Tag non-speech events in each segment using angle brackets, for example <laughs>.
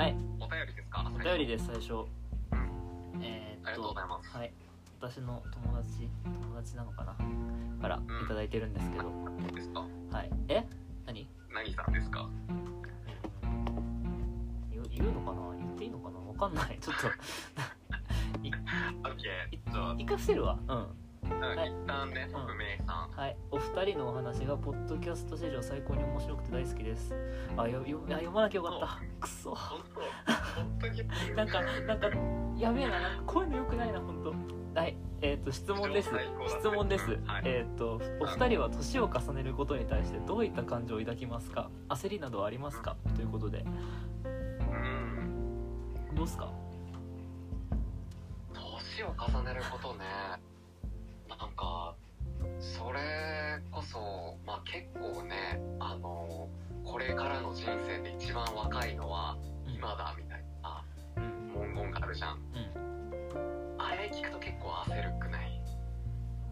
はい。お便りですか？お便りです最初。うん。えーっありがとうごとざいます。はい。私の友達友達なのかな？からいただいてるんですけど、そうですか？はい。え？何？何さんですか？言う言うのかな？言っていいのかな？わかんない。ちょっと。<laughs> 一回伏せるわ。うん。うんはい。一旦ね匿名さん。はい、お二人のお話がポッドキャスト史上最高に面白くて大好きです。あ、よよあ読まなきゃよかった。くそ。本当。本当に。なんか、なんか、やべえな、なんかこういうのよくないな、本当。はい、えっ、と、質問です。史上最高だ。質問です。うんはい。えっ、と、お二人は年を重ねることに対してどういった感情を抱きますか？焦りなどはありますか？ということで、うん。どうっすか？年を重ねることね。なんかそれこそまあ結構ねあのこれからの人生で一番若いのは今だみたいなうん。文言があるじゃんうん。あれ聞くと結構焦るくない？い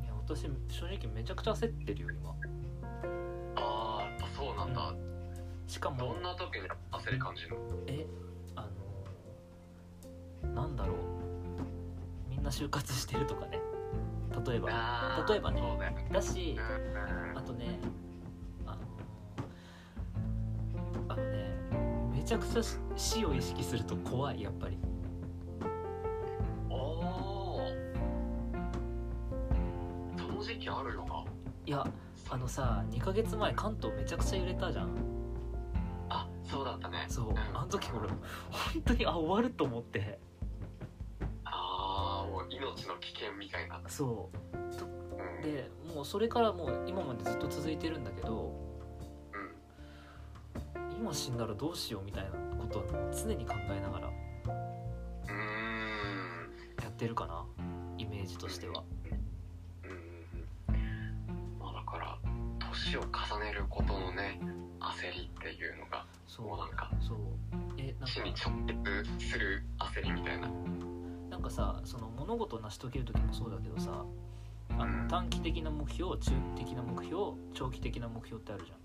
や、私、正直めちゃくちゃ焦ってるよ、今。あーやっぱそうなんだ、しかもどん、な時に焦り感じるの？え、あのなんだろう。みんな就活してるとかね。例えば。あー例えばねだしうんうんあとねめちゃくちゃ死死を意識すると怖いやっぱり。おー。その時期あるよな。いやあのさ2ヶ月前関東めちゃくちゃ揺れたじゃん。あそうだったね。そう、ん。あの時俺本当にあ終わると思って。ああもう命の危険みたいな、そう。うん、でもうそれからもう今までずっと続いてるんだけどうん今死んだらどうしようみたいなことを常に考えながらやってるかなイメージとしては。うん。まあだから年を重ねることのね焦りっていうのがそう。なんかそう。えなん死にか直結する焦りみたいな。なんかさその物事を成し遂げる時もそうだけどさあうん。の短期的な目標中期的な目標長期的な目標ってあるじゃん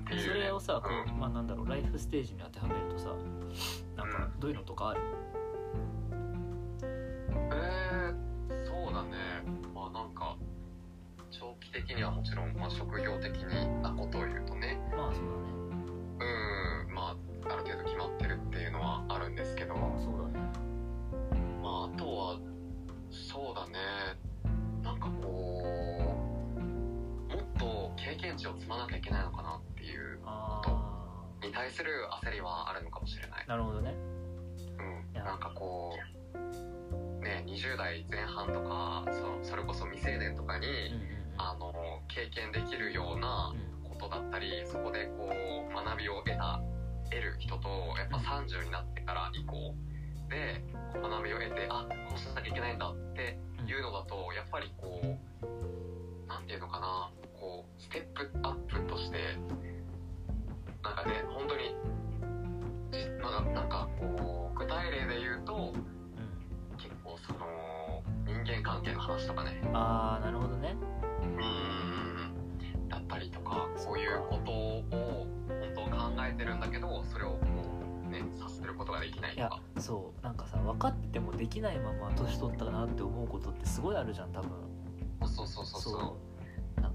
っていうね。それをさこうう、まあ、なんだろうライフステージに当てはめるとさなんかどういうのとかある？えー、そうだね。まあなんか長期的にはもちろん、まあ、職業的なことを言うとね。まあそううん。まあある程度決まってるっていうのはあるんですけど。だねそうだね。まああとはそうだね。なんかこうもっと経験値を積まなきゃいけないのかなに対する焦りはあるのかもしれない。あなるほどねうんなんかこうね20代前半とかそそれこそ未成年とかに、うんうんあの経験できるようなうん。ことだったりそこでこう学びを得た得る人とやっぱ30になってから以降で学びを得てあこうしなきゃいけないんだっていうのだとやっぱりこうなんていうのかなこうステップアップとしてなんかね本当にじなんかなんかこう具体例で言うとうん結構その人間関係の話とかね。ああなるほどね。うん。だったりとかこういうことを本当考えてるんだけどそれをこうね察することができないいやとかそう。なんかさ分かってもできないまま年取ったなって思うことってすごいあるじゃん多分。そうそうそう。そう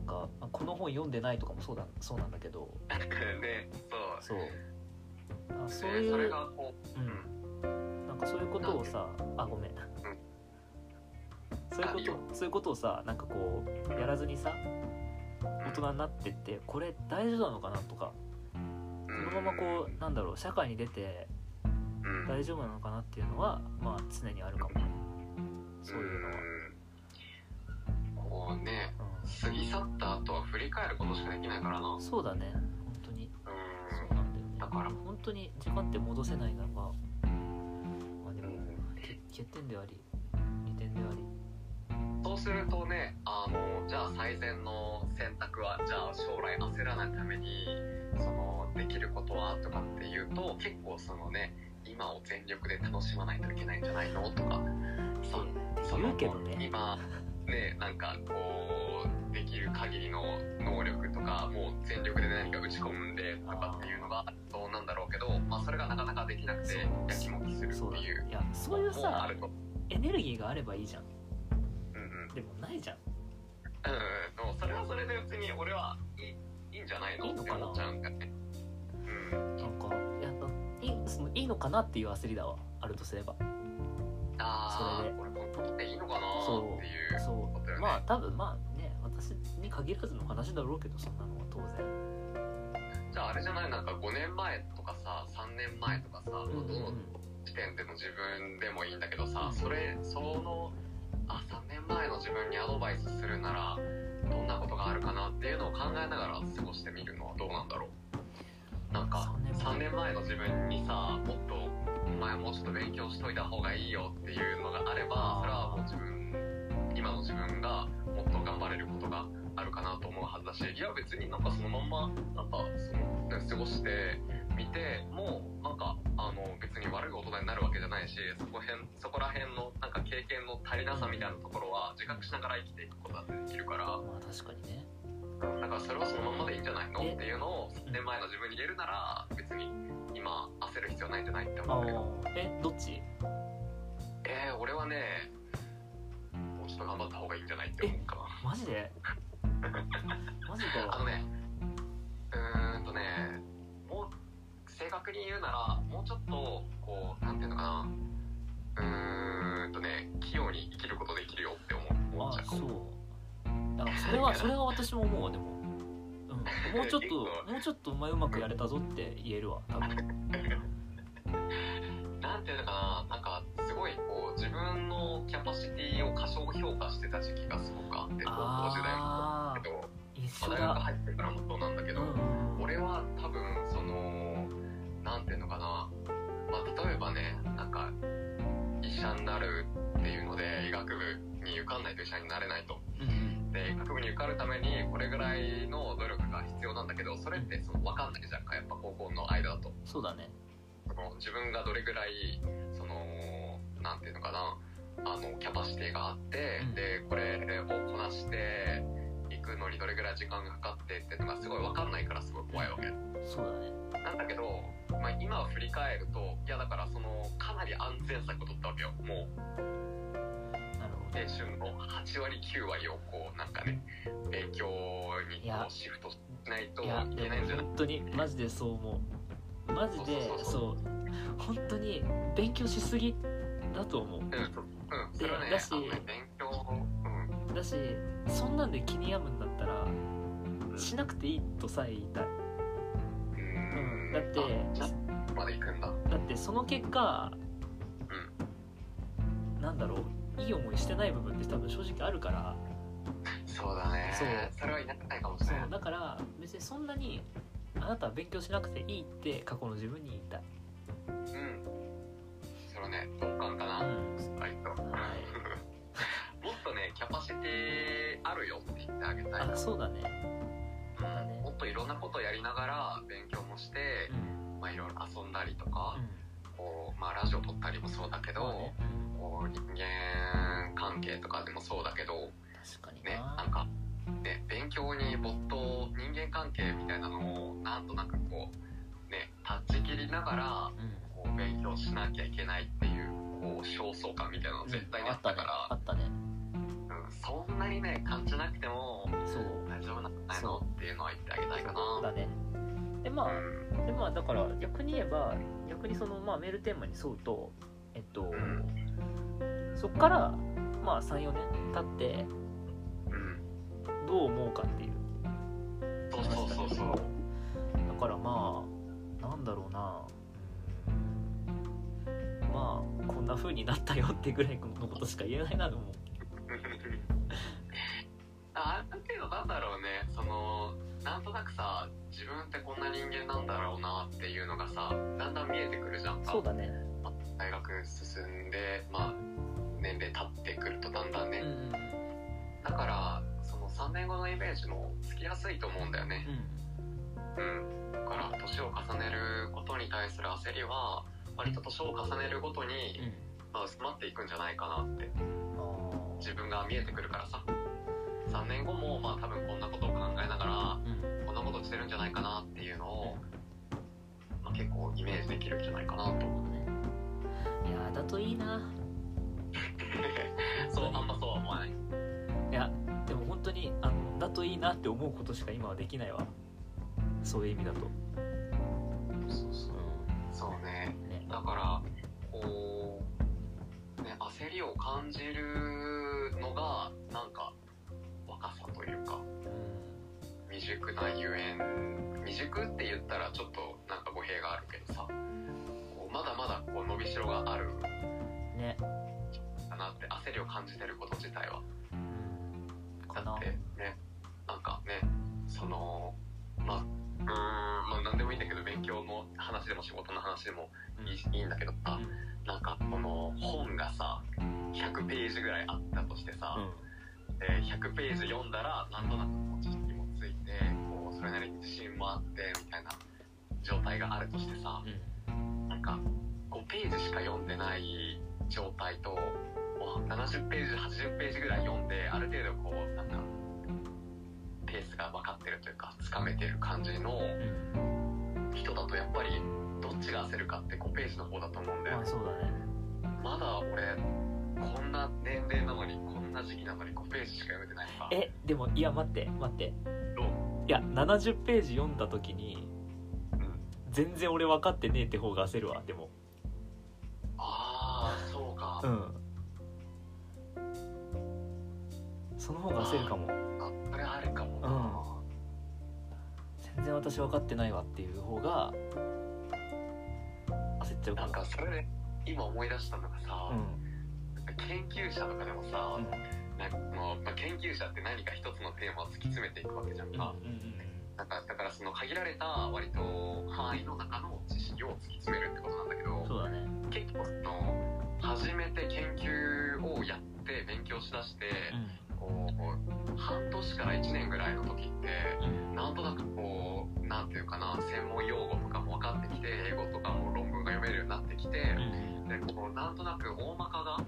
かあこの本読んでないとかもそうだそうなんだけど。<laughs> ねそう。そう。あそうでいうそれがこううん。なんかそういうことをさあごめん。そういうことそういうことをさなんかこうやらずにさ大人になってってこれ大丈夫なのかなとかこのままこうなんだろう社会に出てうん。大丈夫なのかなっていうのはまあ常にあるかも。ねそういうのは。うん。こうね過ぎ去った後は振り返ることしかできないからな。うんそうだね。本当に。うん。そうなんだよねだから。本当に時間って戻せないなまあまあでもうん。欠欠点であり利点であり。そうするとねあのじゃあ最善の選択はじゃあ将来焦らないためにそのできることはとかっていうと結構そのね今を全力で楽しまないといけないんじゃないのとか。そその言うけどね。今ねなんかこうできる限りの能力とかもう全力で何か打ち込んでとかっていうのがそうなんだろうけど、まあ、それがなかなかできなくそう。いうもうあさると。エネルギーがあればいいじゃん。うんうん。でもないじゃん。うんそれはそれで別に俺はいいいいんじゃないの？って思っちゃうんだよね。うん。なんかいやいいそのいいのかなっていう焦りだわ。あるとすればああそれで。俺このっていいのかなっていうそことよね。うまあ多分まあね私に限らずの話だろうけどそんなのは当然。じゃああれじゃない？なんか5年前とかさ3年前とかさ、うんうんどの時点での自分でもいいんだけどさ、うんそれそのあ3年前の自分にアドバイスするならどんなことがあるかなっていうのを考えながら過ごしてみるのはどうなんだろう？なんか3 3年前の自分にさもっとお前もうちょっと勉強しといた方がいいよっていうのがあればそれはもう自分今の自分がもっと頑張れることがあるかなと思うはずだしいや別になんかそのまんまなんかその、ね、過ごしてみてもうなんかあの別に悪い大人になるわけじゃないしそこへんそこら辺のなんか経験の足りなさみたいなところは自覚しながら生きていくことだってできるから。まあ確かにねだからそれはそのままでいいんじゃないの？え？っていうのを3年前の自分に言えるなら別に今焦る必要ないんじゃないってあ思うけど。ー。え？どっち？えー、俺はねもうちょっと頑張った方がいいんじゃないって思うか。なマジで？<laughs> マジか。あのねうーんとねもう正確に言うならもうちょっとこうなんていうのかな。うーんとね器用に生きることできるよって思っちゃうあそう <laughs> それはそれは私も思うわでも、うん、もうちょっと <laughs> もうちょっとお前うまくやれたぞって言えるわ多分。<laughs> なんていうのかななんかすごいこう自分のキャパシティを過小評価してた時期がすごくあって高校時代もけど、まあ、大学だ入ってからもそうなんだけど、うん俺は多分そのなんていうのかな、まあ、例えばねなんか医者になるっていうので医学部に受かんないと医者になれないと。うんで医学部に受かるためにこれぐらいの努力が必要なんだけどそれってその分かんないじゃんかやっぱ高校の間だと。そうだね。その自分がどれぐらいそのなんていうのかなあのキャパシティがあって、うん。でこれをこなしていくのにどれぐらい時間がかかってっていうのがすごい分かんないからすごい怖いわけ。そうだね。なんだけど、まあ、今振り返るといやだからそのかなり安全策を取ったわけよもう青春の8割9割をこうなんかね勉強にこうシフトしないといけないんじゃない？本当にマジでそう思う。マジでそう本当に勉強しすぎだと思う。うん、うん、それはねだし勉強うん。だしそんなんで気に病むんだったらしなくていいとさえ言いたい。うん。だってまで行くんだ。だってその結果なんだろういい思いしてない部分って多分正直あるから。そうだね。そう。それは否めないかもしれないそうだから別にそんなにあなたは勉強しなくていいって過去の自分に言いたい、うん。それはね同感かな、うん。割と。もっはい、<laughs> とねキャパシティあるよって言ってあげたいあそうだね。うん。ね。もっといろんなことやりながら勉強もしてう、ん。まあ、いろいろ遊んだりとか、うん。こうまあ、ラジオ撮ったりもそうだけど、まあねこう人間関係とかでもそうだけど確かにねななんか、ね、勉強に没頭人間関係みたいなのをなんとなくこうね断ち切りながらうん。こう勉強しなきゃいけないっていうこう焦燥感みたいなの絶対にあったから、あったね。うんそんなにね感じなくても大丈夫なんじゃないのそっていうのは言ってあげたいかな。だね。でまあうん。でまあだから逆に言えば逆にその、まあ、メールテーマに沿うとえっとそっからまあ34年経ってうんどう思うかっていう。そうそうそうそう。だからまあなんだろうな。うん。まあこんな風になったよってぐらいのことしか言えないなと思う。<laughs> ある程度なんだろうね。そのなんとなくさ自分ってこんな人間なんだろうなっていうのがさだんだん見えてくるじゃん。かそうだね。大学進んでまあ年齢経ってくるとだんだんね、うんだからその3年後のイメージもつきやすいと思うんだよね。うん。うん。だから年を重ねることに対する焦りは割と年を重ねるごとに、うん。まあ、薄まっていくんじゃないかなって。あ自分が見えてくるからさ。3年後もまあ多分こんなことを考えながらこんなことしてるんじゃないかなっていうのを、まあ、結構イメージできるんじゃないかなと。いやだっといいな <laughs> そうあんまそうは思わない。いやでも本当にあのだといいなって思うことしか今はできないわ。そういう意味だと。そうそうそうね。ね。だからこうね焦りを感じるのがなんか若さというか。う未熟なゆえん。未熟って言ったらちょっとなんか語弊があるけどさ。まだまだこう伸びしろがある。んね。かなって焦りを感じてること自体は。だってねなんかねそのまあうーんまあ何でもいいんだけど勉強の話でも仕事の話でもいい,、いいんだけどさなんかこの本がさ100ページぐらいあったとしてさ、で100ページ読んだらなんとなくこう知識もついてこうそれなりに自信もあってみたいな状態があるとしてさうん。なんか5ページしか読んでない状態ともう70ページ80ページぐらい読んである程度こうなんかペースが分かってるというかつかめてる感じのうん人だとやっぱりどっちが焦るかって5ページの方だと思うんだよ。まあそうだね。まだ俺こんな年齢なのにこんな時期なのに5ページしか読めてないのか。えでもいや待って待って。どう？いや70ページ読んだ時にうん。全然俺分かってねえって方が焦るわでも。ああそうか、うんその方が焦るかも。あそれあるかも。な、全然私分かってないわっていう方が焦っちゃうかなんもかそれで今思い出したのがさ、うん。研究者とかでもさ、なんかそのまあ、研究者って何か一つのテーマを突き詰めていくわけじゃんか,、うんうんなんかだからその限られた割と範囲の中の知識を突き詰めるってことなんだけどそうだね。結構その初めて研究をやって勉強しだして、こう半年から1年ぐらいの時ってうん。なんとなくこうなんていうかな専門用語とかも分かってきて英語とかも論文が読めるようになってきて、うん。でこうなんとなく大まかが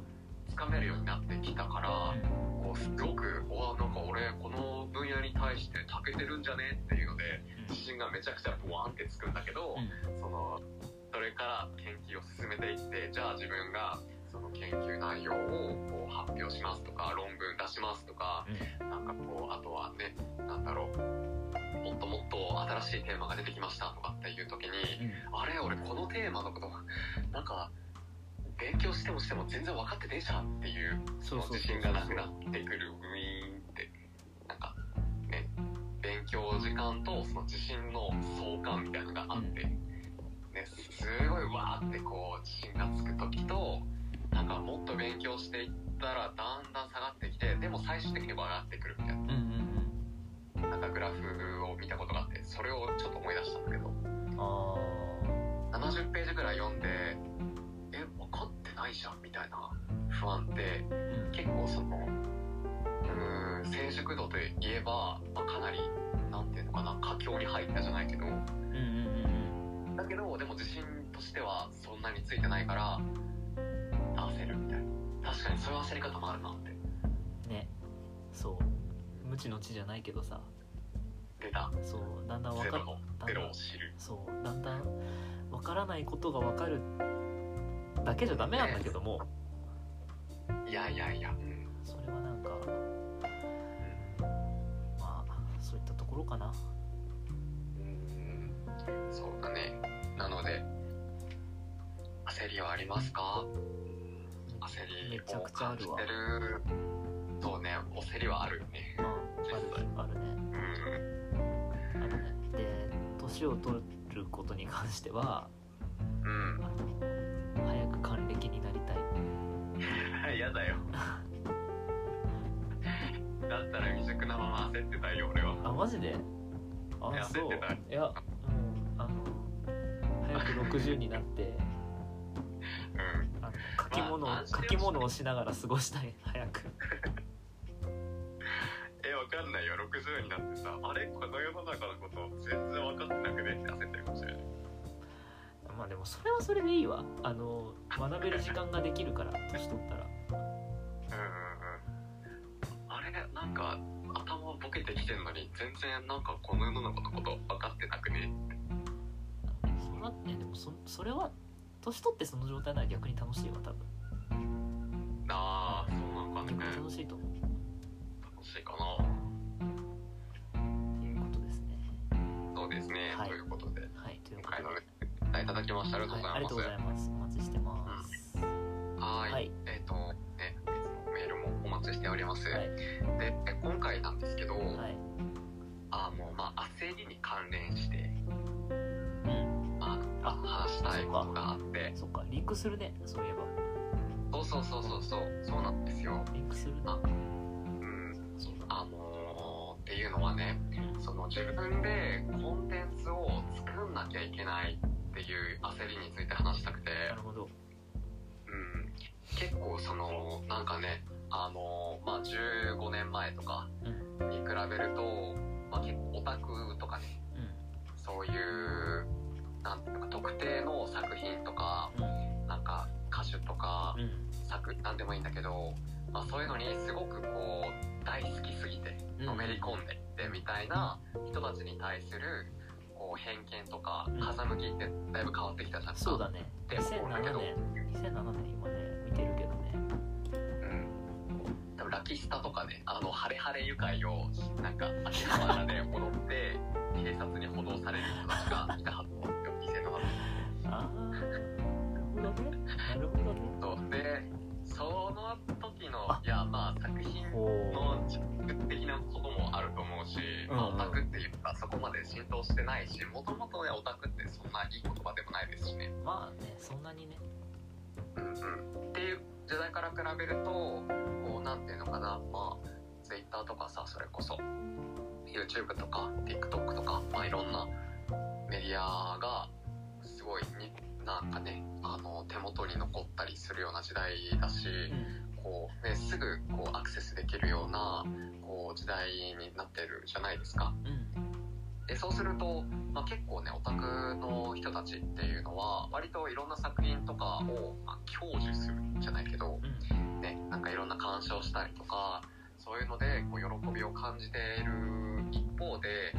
つかめるようになってきたから、こうすごくおなんか俺この分野に対して長けてるんじゃねっていうので自信がめちゃくちゃボワンってつくんだけど、そのそれから研究を進めていってじゃあ自分がその研究内容をこう発表しますとか論文出しますとかなんかこうあとはねなんだろうもっともっと新しいテーマが出てきましたとかっていう時にあれ俺このテーマのことなんか勉強してもしても全然分かってねえじゃんっていうその自信がなくなってくるウィーンって。なんかね勉強時間とその自信の相関みたいなのがあって、ね、すごいわーってこう自信がつく時となんかもっと勉強していったらだんだん下がってきてでも最終的に上がってくるみたいうんうんななんかグラフを見たことがあってそれをちょっと思い出したんだけど。うんあ70ページぐらい読んでえ分かってないじゃんみたいな不安って結構そのうーん成熟度といえば、まあ、かなりなんていうのかな佳境に入ったじゃないけど。うんうんうん。だけどでも自信としてはそんなについてないから焦るみたいな。確かにそういう焦り方もあるなって。うんね。そう。無知の知じゃないけどさ。出た。そうだんだん分かる。ゼロを知る。そう。だんだん分からないことが分かるだけじゃダメなんだけども。いやいやいや、うん。それはなんかまあそういったところかな。うん。そうだね。なので焦りはありますか？焦りめちゃをくちゃあるわ。感じてるそうね焦りはあるね。うんあるあるね。うん。あるねで年を取ることに関してはうん。早く還暦になりたい。<laughs> 嫌だよ。<laughs> だったら未熟なまま焦ってたいよ俺は。あマジで？あそう焦ってたい。やもうあの早く60になってき物を、まあ書き物をしながら過ごしたい。早く。<laughs> えわかんないよ。60になってさあれ？この世の中のこと全然分かってなくねって焦ってるかもしれない。まあでもそれはそれでいいわ。あの学べる時間ができるから年取ったら。うんうんうん。あれ？なんか頭ボケてきてんのに全然なんかこの世の中のこと分かってなくね？そんなねでもそそれは年取ってその状態なら逆に楽しいわ多分。ああそうなのかね。逆に楽しいと思う。楽しいかな。っていうことですね。そうですね、はい。ということで。はいという今ことで。回のいただきました。ありがとうごはい、ありがとうございます。ざいますお待ちしてます、はーい。はい。えっ、とねメールもお待ちしております、はい。で今回なんですけど、はい。あのまあ焦りに関連してうん。まあ話したいことがそっかリンクするねそういえば。そうそうそうそうそうそうなんですよ。リンクするね。あうんあのーっていうのはねうん。その自分でコンテンツを作んなきゃいけないっていう焦りについて話したくて、なるほど。うん、結構そのなんかねあのーまあ15年前とかうん。に比べると、まあ、結構オタクとかねうん。そういうなんていうのか特定の作品とかなんか歌手とかうん。うん作なんでもいいんだけど、まあ、そういうのにすごくこう大好きすぎてうん。のめり込んでってみたいな人たちに対するこう偏見とかうん。風向きってだいぶ変わってきたじゃんそうだね。って思うんだけ2007ど年2007年今ね見てるけどね。うん。多分ラキスタとかねあのハレハレ愉快をなんか秋葉原で踊ってかそこまで浸透してないしもともとねオタクってそんないい言葉でもないですしね、うまあねそんなにね。うんうん、っていう時代から比べるとこうなんていうのかな。まあ Twitter とかさそれこそ YouTube とか TikTok とか、まあ、いろんなメディアがすごいになんかねあの手元に残ったりするような時代だし、うん。こうね、すぐこうアクセスできるようなこう時代になってるじゃないですか。うんでそうすると、まあ、結構ねオタクの人たちっていうのは割といろんな作品とかを、まあ、享受するんじゃないけど、うん。ね、なんかいろんな鑑賞したりとかそういうのでこう喜びを感じている一方で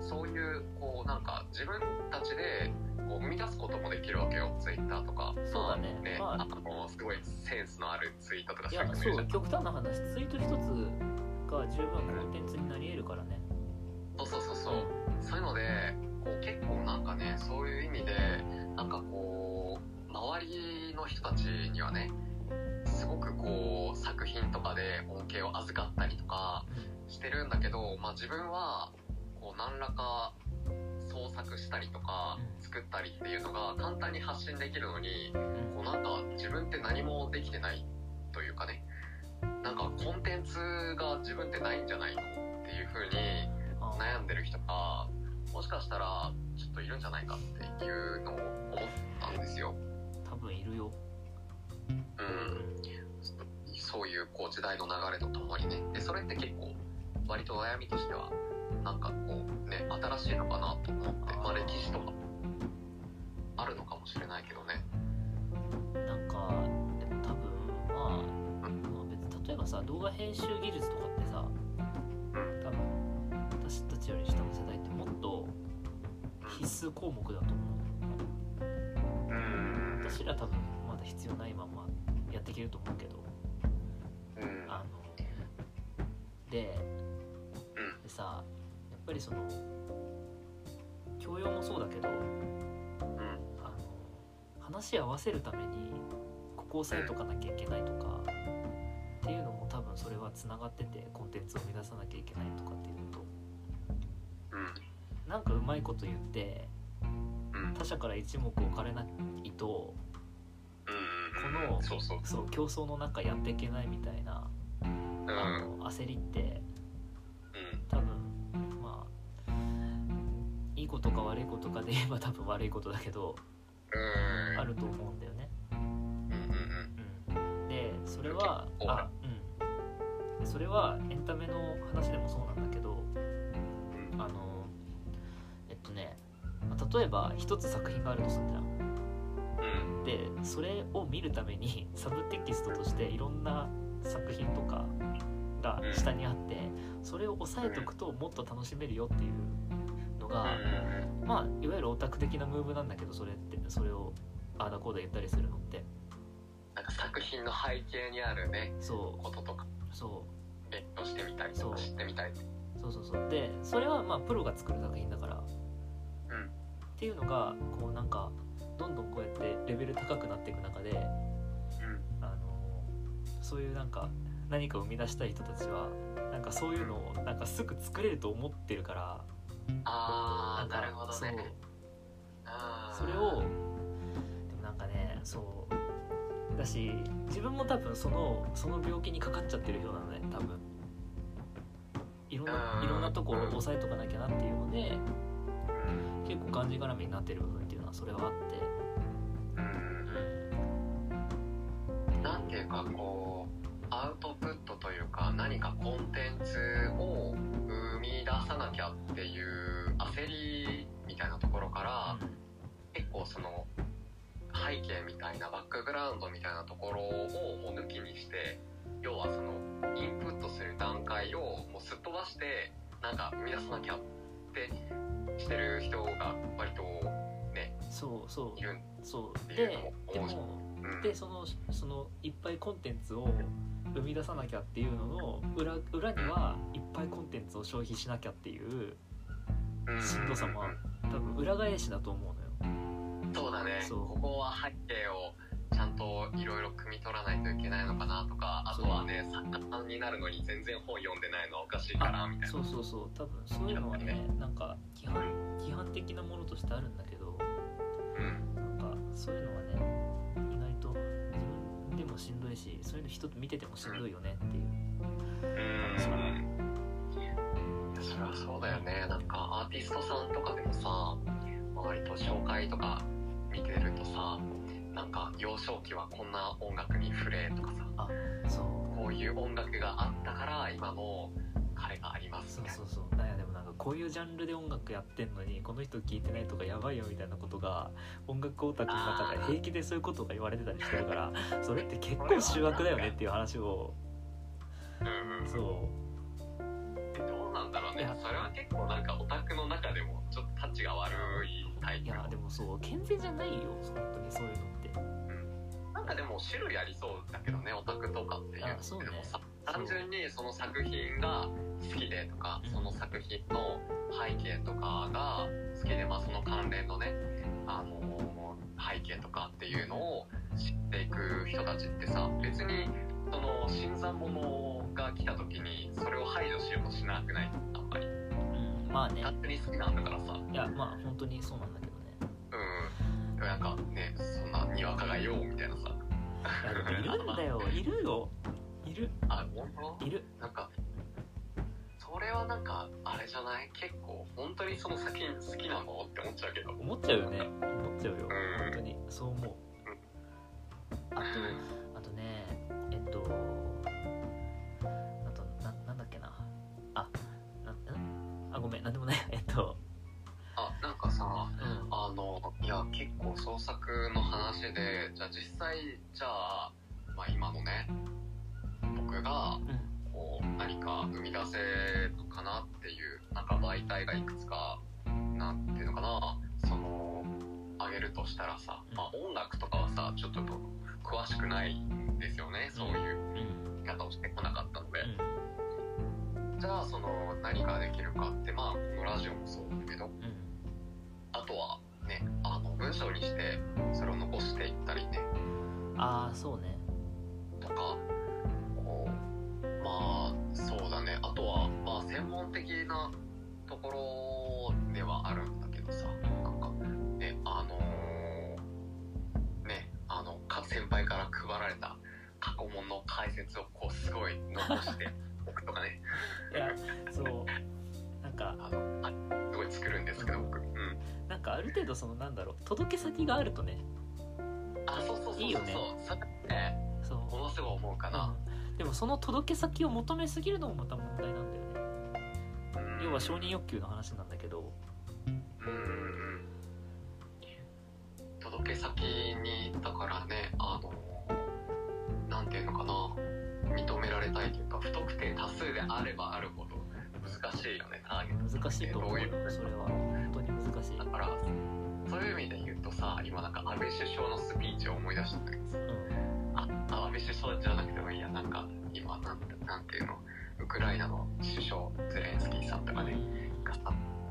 そういうこうなんか自分たちでこう生み出すこともできるわけよ Twitter とか。そうだね。まあ、まあ。あのすごいセンスのあるツイートとかいやそう極端な話ツイート一つが十分コンテンツになり得るからね。そうそうそうそうそういうのでこう結構なんかねそういう意味でなんかこう周りの人たちにはねすごくこう作品とかで恩恵を預かったりとかしてるんだけど、まあ、自分はこう何らか創作したりとか作ったりっていうのが簡単に発信できるのにこうなんか自分って何もできてないというかねなんかコンテンツが自分ってないんじゃないのっていう風にあ悩んでる人がもしかしたらちょっといるんじゃないかっていうのを思ったんですよ。多分いるよ。うん、そういうこう時代の流れとともにね。でそれって結構割と悩みとしてはなんかこうね新しいのかなと思ってまあ歴史とかあるのかもしれないけどね。なんかでも多分まあ、まあ、別に例えばさ動画編集技術とかってさ必須項目だと思う。うん。私ら多分まだ必要ないままやっていけると思うけど。うん。あのででさやっぱりその教養もそうだけどうん。あの話合わせるためにここを押さえとかなきゃいけないとかっていうのも多分それはつながっててコンテンツを生み出さなきゃいけないとかっていうのとうんなんかうまいこと言ってうん。他者から一目置かれないとうん。このそう競争の中やっていけないみたいなうん。あの焦りってうん。多分まあいいことか悪いことかで言えば多分悪いことだけどうん。あると思うんだよね。でそれはおあうん。それはエンタメの話でもそうなんだけどねまあ例えば一つ作品があるとするじゃん。うん。でそれを見るために <laughs> サブテキストとしていろんな作品とかが下にあってそれを押さえておくともっと楽しめるよっていうのがまあいわゆるオタク的なムーブなんだけどそれってそれをああだこうだ言ったりするのって。なんか作品の背景にあるねそこととか。うそう。勉強してみたいとか知ってみたい。そうそうそう。でそれはまあプロが作る作品だから、んっていうのがこうなんかどんどんこうやってレベル高くなっていく中でうん。あのそういうなんか何かを生み出したい人たちはなんかそういうのをなんかすぐ作れると思ってるからああなるほどね。それをでもなんかねそう。だし自分も多分そのその病気にかかっちゃってる人なのね多分。いろんなうん。いろんなとこを押さえとかなきゃなっていうのでうん結構がんじがらめになってる部分っていうのはそれはあって。うん。なんていうかこうアウトプットというか何かコンテンツを生み出さなきゃっていう焦りみたいなところから結構その背景みたいなバックグラウンドみたいなところをもう抜きにして要はそのインプットする段階をもうすっ飛ばしてなんか生み出さなきゃってしてる人が割とねそうそう。いるそう。ででもうん。でそのそのいっぱいコンテンツを生み出さなきゃっていうのの裏裏にはいっぱいコンテンツを消費しなきゃっていううん。しんどさも多分裏返しだと思うのよ。そうだね。そう。ここは背景をちゃんといろいろ汲み取らないといけないのかなとかあとはね作家さんになるのに全然本読んでないのはおかしいからみたいな。そうそうそう。多分そういうのはねなんか規範規範的なものとしてあるんだけどうん。なんかそういうのはね意外と自分でもしんどいしそういうの人見ててもしんどいよねっていう。うん。それはそうだよね。なんかアーティストさんとかでもさ割と紹介とか見てるとさなんか幼少期はこんな音楽に触れとかさそう。こういう音楽があったから今の彼がありますそうそうそう。なんやでもなんかこういうジャンルで音楽やってんのにこの人聞いてないとかやばいよみたいなことが音楽オタクの中で平気でそういうことが言われてたりしてるからそれって結構醜悪だよねっていう話を。うん。うんそう。どうなんだろういや。ねそれは結構なんかオタクの中でもちょっとタッチが悪いタイプのいやでもそう。健全じゃないよ本当にそういうのなんかでも種類ありそうだけどねオタクとかっていうあそうね。てでもさ単純にその作品が好きでとかうん。その作品の背景とかが好きで、まあ、その関連のね、あのー背景とかっていうのを知っていく人たちってさ別にその新参者が来た時にそれを排除しようとしなくない？あんまり。うんまあね。勝手に好きなんだからさ。いやまあ本当にそうなんだけどね。うん。なんかねそんなにわかがようみたいなさいるんだよ。<laughs> いるよ。いる。あ本当？いる。なんかそれはなんかあれじゃない？結構本当にその作品好きなのって思っちゃうけど。思っちゃうよね。思っちゃうよ。うん。本当に。そう思う。あとあとねえっとあとななんだっけな。あなあごめん。なんでもないえっと。あなんかさのいや結構創作の話でじゃあ実際じゃあ、まあ、今のね僕がうん。こう何か生み出せるのかなっていうなんか媒体がいくつかなんていうのかなそのあげるとしたらさ、まあ、音楽とかはさちょっと詳しくないんですよねそういううん。見方をしてこなかったので、うん。じゃあその何ができるかってまあこのラジオもそうだけど。うん。あとは文章にしてそれを残していったりね。ああそうね。とかこうまあそうだね。あとはまあ専門的なところではあるんだけどさ。なんかねあのーねあのか先輩から配られた過去問の解説をこうすごい残して <laughs> おくとかね。いやそう。なんかあのあすごい作るんですけど僕。うんなんかある程度そのなんだろう届け先があるとねあそうそうそうそういいよね。それねそう。ものすごい思うかな、うん。でもその届け先を求めすぎるのもまた問題なんだよね。うん。要は承認欲求の話なんだけど。うん。届け先にだからねあのなんていうのかな。認められたいというか不特定多数であればあるほど難しいよねターゲット。難しいと思うよどういうそれは。本当に難しい。だからそういう意味で言うとさ今なんか安倍首相のスピーチを思い出したんだけどさうん。ああ安倍首相じゃなくてもいいやなんか今なんなんていうの？ウクライナの首相ゼレンスキーさんとかねがさ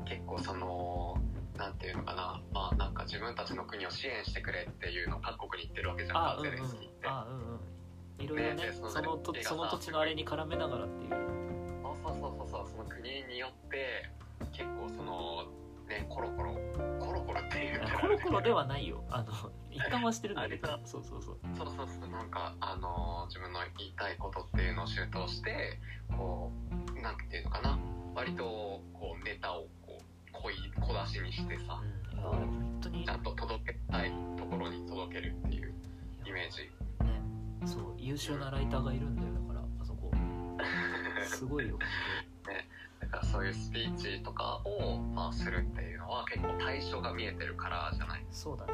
結構そのなんていうのかなまあなんか自分たちの国を支援してくれっていうのを各国に言ってるわけじゃんかゼレンスキーって。あうんうん。いろいろねねでそのその土地のあれに絡めながらっていうそうそうそうそうその国によって結構そのねコロコロコロコロっていうかコロコロではないよ。あの一貫はしてるんだけど。そうそうそう。そうそうそうなんかあの自分の言いたいことっていうのを周到してこうなんていうのかな。割とこうネタをこう濃い小出しにしてさうん。いや本当に。ちゃんと届けたいところに届けるっていうイメージ。ね。そう優秀なライターがいるんだよ。だからあそこすごいよ。だからそういうスピーチとかを、まあ、するっていうのは結構対象が見えてるからじゃない？そうだね。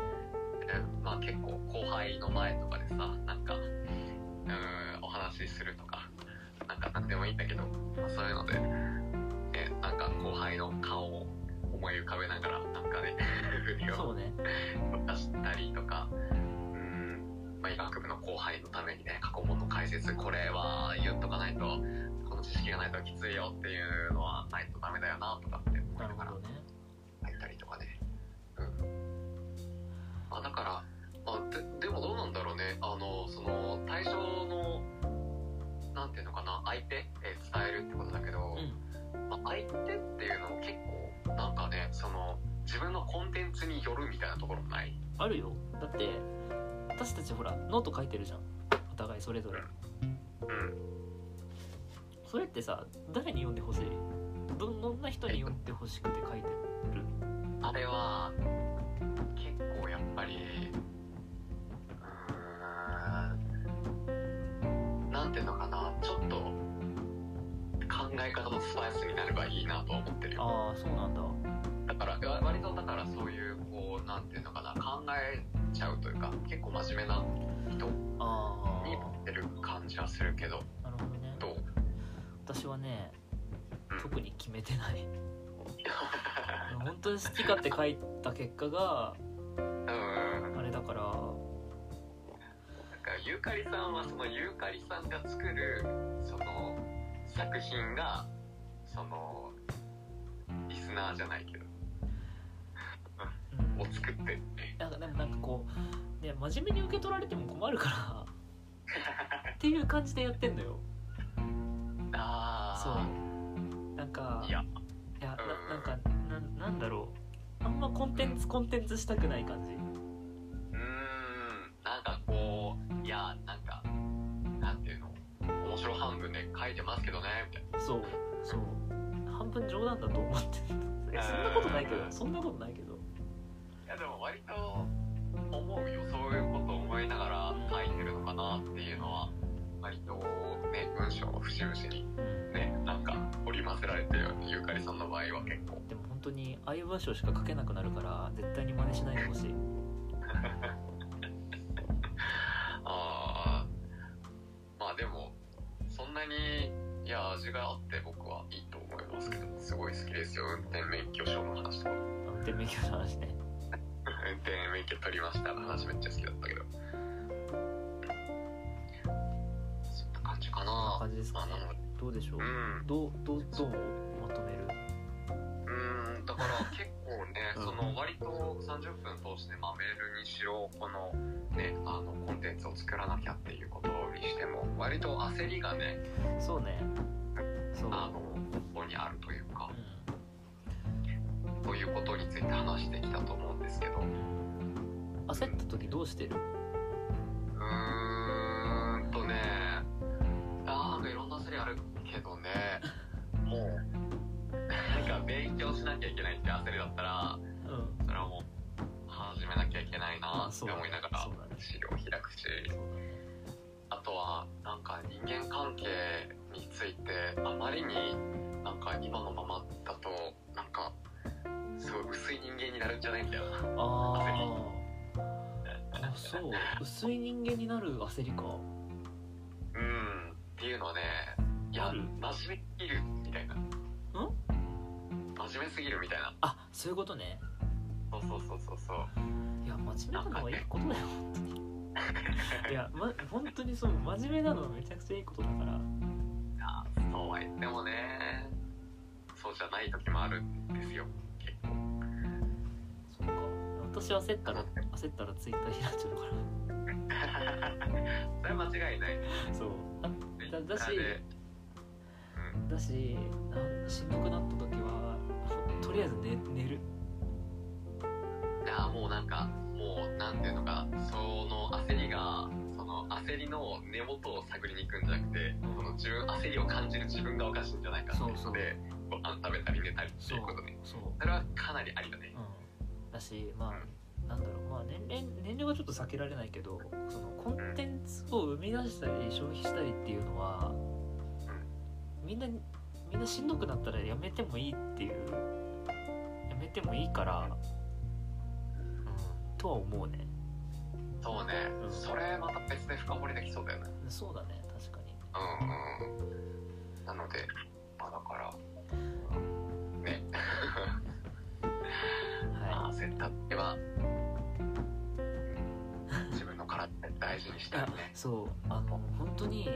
でまあ結構後輩の前とかでさなんかうーんお話しするとかなんか何でもいいんだけど、まあ、そういうので、ね、なんか後輩の顔を思い浮かべながらなんかね振りを出したりとかうーん、まあ、医学部の後輩のためにね過去問の解説これは言っとかないとこの知識がないときついよっていうのはないとダメだよなとかって思いながら入ったりとかね。うん。あだからあででもどうなんだろうね。あのその対象のなんていうのかな。相手え伝えるってことだけど、うん。まあ、相手っていうのも結構なんかねその自分のコンテンツによるみたいなところもない。あるよ。だって私たちほらノート書いてるじゃん。お互いそれぞれ。うんそれってさ誰に読んでほしい？どどんな人に読んでほしくて書いてる？あれは結構やっぱりうーんなんていうのかな？ちょっと考え方のスパイスになればいいなとは思ってるよ。ああそうなんだ。だからわ割とだからそういうこうなんていうのかな？考えちゃうというか結構真面目な人にあ持ってる感じはするけど私はねうん。特に決めてない。<laughs> 本当に好き勝手書いた結果がうん。あれだから。なんかゆうかりさんはそのゆうかりさんが作るその作品がそのリスナーじゃないけど。うん。を作って。ってなんかでもなんかこうね真面目に受け取られても困るから。<laughs> っていう感じでやってんのよ。あそう。なんかいや。いやうん。ななんかなんなんだろう。あんまコンテンツコンテンツしたくない感じ。うーん。なんかこういやなんかなんていうの。面白半分で書いてますけどねみたいな。そう。そう。半分冗談だと思ってる。いやそんなことないけどそんなことないけど。いやでも割と思うよそういうことを思いながら書いてるのかなっていうのは割とね文章の節々にねなんか織り交ぜられてるゆうかりさんの場合は結構でも本当にああいう文章しか書けなくなるから絶対に真似しないでほしいあーまあでもそんなにいや味があって僕はいいと思いますけどすごい好きですよ運転免許証の話とか運転免許証の話ね運転免許取りましたの話めっちゃ好きだったけど感じですかね。どうでしょう？うん。どうどうどうまとめる？うんだから <laughs> 結構ね、うん。その割と30分通して、まあ、メールにしろこのねあのコンテンツを作らなきゃっていうことにしても割と焦りがねそうね。そう。あのここにあるというかうそういうことについて話してきたと思うんですけど。うん焦った時どうしてる？なきゃいけないって焦りだったらうん。それはもう始めなきゃいけないなって思いながら資料を開くしあとはなんか人間関係についてあまりになんか今のままだとなんかすごい薄い人間になるんじゃないみたいな。あー。あそう。薄い人間になる焦りか。うん。っていうのはねいや真面目すぎるみたいな真面目すぎるみたいな。あそういうことね。そうそうそうそうそう。いや真真面目なのはいいことだよ。本当にいや、ま、本当にそう真面目なのはめちゃくちゃいいことだから。いやそうは言ってもねそうじゃない時もあるんですよ。結構。そうか。私焦ったら焦ったらツイッター開いちゃうから。<laughs> それは間違いない。そう。あだだしで。うん。だししんどくなった時はとりあえず寝寝る。いやもうなんかもうなんていうのかその焦りがその焦りの根元を探りに行くんじゃなくて、うん。その自分焦りを感じる自分がおかしいんじゃないかってそうそう。で食べたり寝たりってそいうう。ことね。そう。それはかなりありだね。うん。だしまあなんだろう。まあ年齢年齢はちょっと避けられないけどそのコンテンツを生み出したり消費したりっていうのはみんなみんなしんどくなったらやめてもいいっていうやめてもいいから、うん、とは思うね。そうね、うん。それまた別で深掘りできそうだよね。そうだね確かに。うんうん。なのでまあだからね。<laughs> は焦った時は自分の体大事にしたりね。そう。あの本当に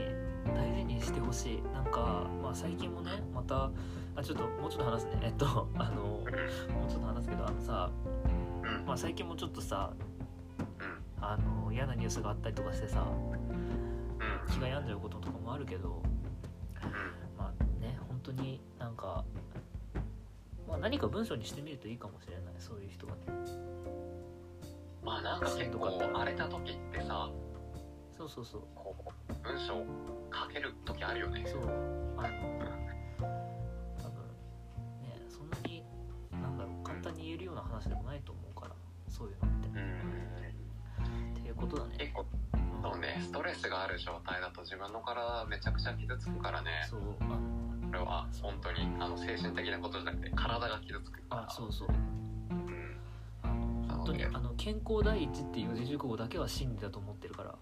大事にしてほしい。なんか、まあ、最近もねまたあちょっともうちょっと話すね。えっとあのもうちょっと話すけどあのさ、まあ、最近もちょっとさうん。あの嫌なニュースがあったりとかしてさうん。気が病んじゃうこととかもあるけどまあね本当になんか、まあ、何か文章にしてみるといいかもしれないそういう人がね。まあなんか結構荒れた時ってさそうそうそう。こう文章書ける時あるよね。そう。あのような話でもないと思うからそういうのって。うん。っていうことだね。結構うんそうねストレスがある状態だと自分の体めちゃくちゃ傷つくからね。そう。これは本当にあの精神的なことじゃなくて体が傷つくから。あそうそう。本当にあの健康第一っていう四字熟語だけは真理だと思ってるから。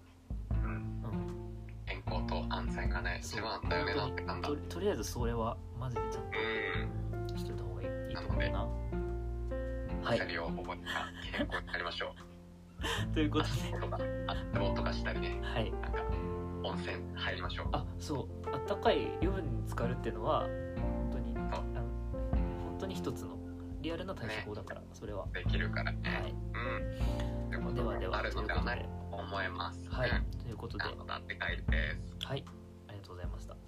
うん。うん。健康と安全がね一番だよねなんてなんだ。ととりあえずそれはマジでちゃんはい。焦りを覚えた健康になりましょう。<laughs> ということで。とか足つぼとかしたりね。はい。なんか温泉入りましょう。あそう。あったかい湯船に浸かるっていうのは本当にあの本当に一つのリアルな対処法だから、それは。できるからね。はい。うん。ということではではがあるのではないと思います。はい。うん。ということで。なのだって帰りです。はい。ありがとうございました